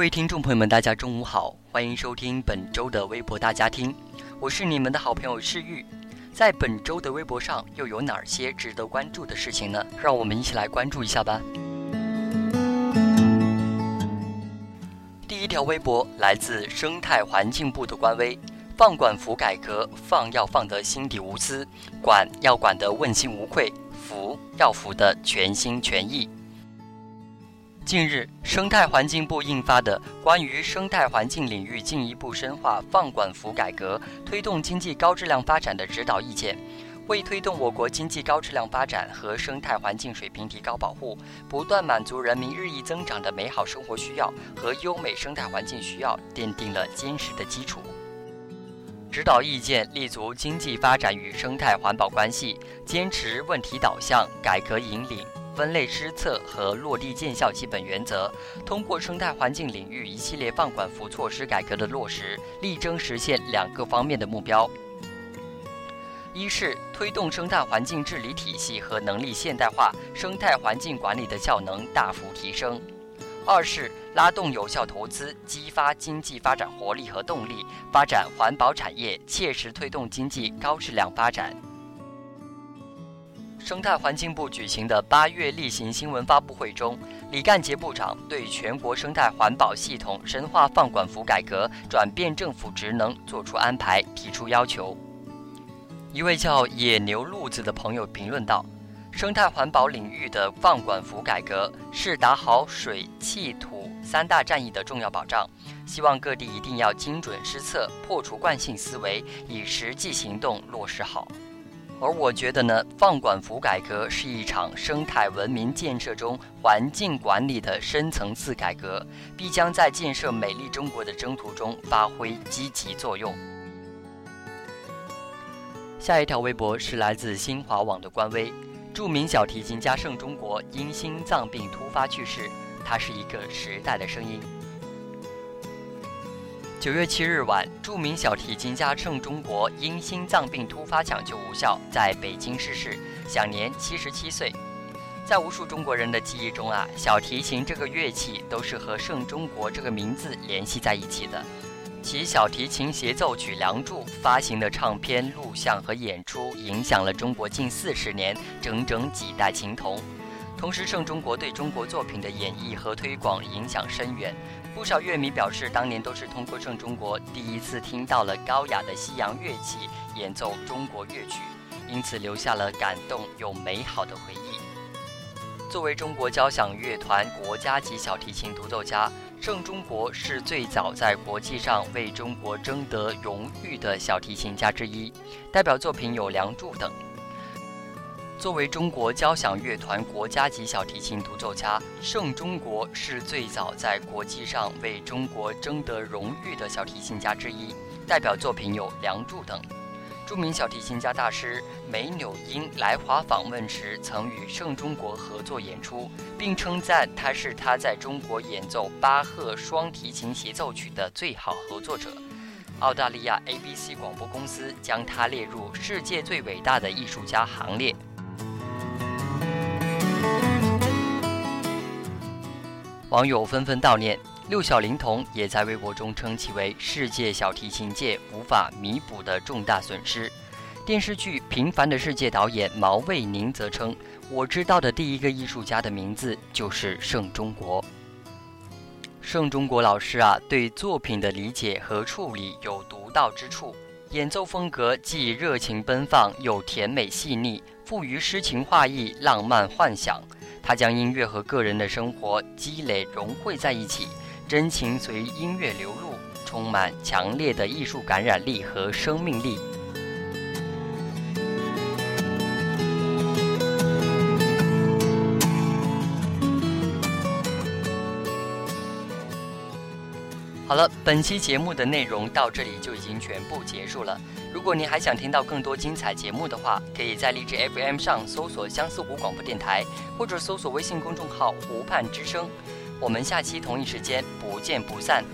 各位听众朋友们，大家中午好，欢迎收听本周的微博大家听，我是你们的好朋友世玉。在本周的微博上又有哪些值得关注的事情呢？让我们一起来关注一下吧。第一条微博来自生态环境部的官微：放管服改革，放要放得心底无私，管要管得问心无愧，服要服得全心全意。近日，生态环境部印发的《关于生态环境领域进一步深化放管服改革，推动经济高质量发展的指导意见》，为推动我国经济高质量发展和生态环境水平提高保护，不断满足人民日益增长的美好生活需要和优美生态环境需要，奠定了坚实的基础。指导意见立足经济发展与生态环保关系，坚持问题导向、改革引领。分类施策和落地见效基本原则，通过生态环境领域一系列放管服措施改革的落实，力争实现两个方面的目标：一是推动生态环境治理体系和能力现代化，生态环境管理的效能大幅提升；二是拉动有效投资，激发经济发展活力和动力，发展环保产业，切实推动经济高质量发展。生态环境部举行的八月例行新闻发布会中，李干杰部长对全国生态环保系统深化放管服改革、转变政府职能作出安排，提出要求。一位叫野牛路子的朋友评论道：“生态环保领域的放管服改革是打好水、气、土三大战役的重要保障，希望各地一定要精准施策，破除惯性思维，以实际行动落实好。”而我觉得呢，放管服改革是一场生态文明建设中环境管理的深层次改革，必将在建设美丽中国的征途中发挥积极作用。下一条微博是来自新华网的官微：著名小提琴家盛中国因心脏病突发去世，他是一个时代的声音。九月七日晚，著名小提琴家盛中国因心脏病突发抢救无效，在北京逝世，享年七十七岁。在无数中国人的记忆中啊，小提琴这个乐器都是和盛中国这个名字联系在一起的。其小提琴协奏曲《梁祝》发行的唱片、录像和演出，影响了中国近四十年，整整几代琴童。同时，盛中国对中国作品的演绎和推广影响深远。不少乐迷表示，当年都是通过盛中国第一次听到了高雅的西洋乐器演奏中国乐曲，因此留下了感动又美好的回忆。作为中国交响乐团国家级小提琴独奏家，盛中国是最早在国际上为中国争得荣誉的小提琴家之一，代表作品有《梁祝》等。作为中国交响乐团国家级小提琴独奏家，盛中国是最早在国际上为中国争得荣誉的小提琴家之一，代表作品有《梁祝》等。著名小提琴家大师梅纽因来华访问时，曾与盛中国合作演出，并称赞他是他在中国演奏巴赫双提琴协奏曲的最好合作者。澳大利亚 ABC 广播公司将他列入世界最伟大的艺术家行列。网友纷纷悼念六小龄童，也在微博中称其为世界小提琴界无法弥补的重大损失。电视剧《平凡的世界》导演毛卫宁则称：“我知道的第一个艺术家的名字就是盛中国。盛中国老师啊，对作品的理解和处理有独到之处，演奏风格既热情奔放又甜美细腻，富于诗情画意、浪漫幻想。”他将音乐和个人的生活积累融汇在一起，真情随音乐流露，充满强烈的艺术感染力和生命力。好了，本期节目的内容到这里就已经全部结束了。如果您还想听到更多精彩节目的话，可以在荔枝 FM 上搜索相思湖广播电台，或者搜索微信公众号“湖畔之声”。我们下期同一时间不见不散。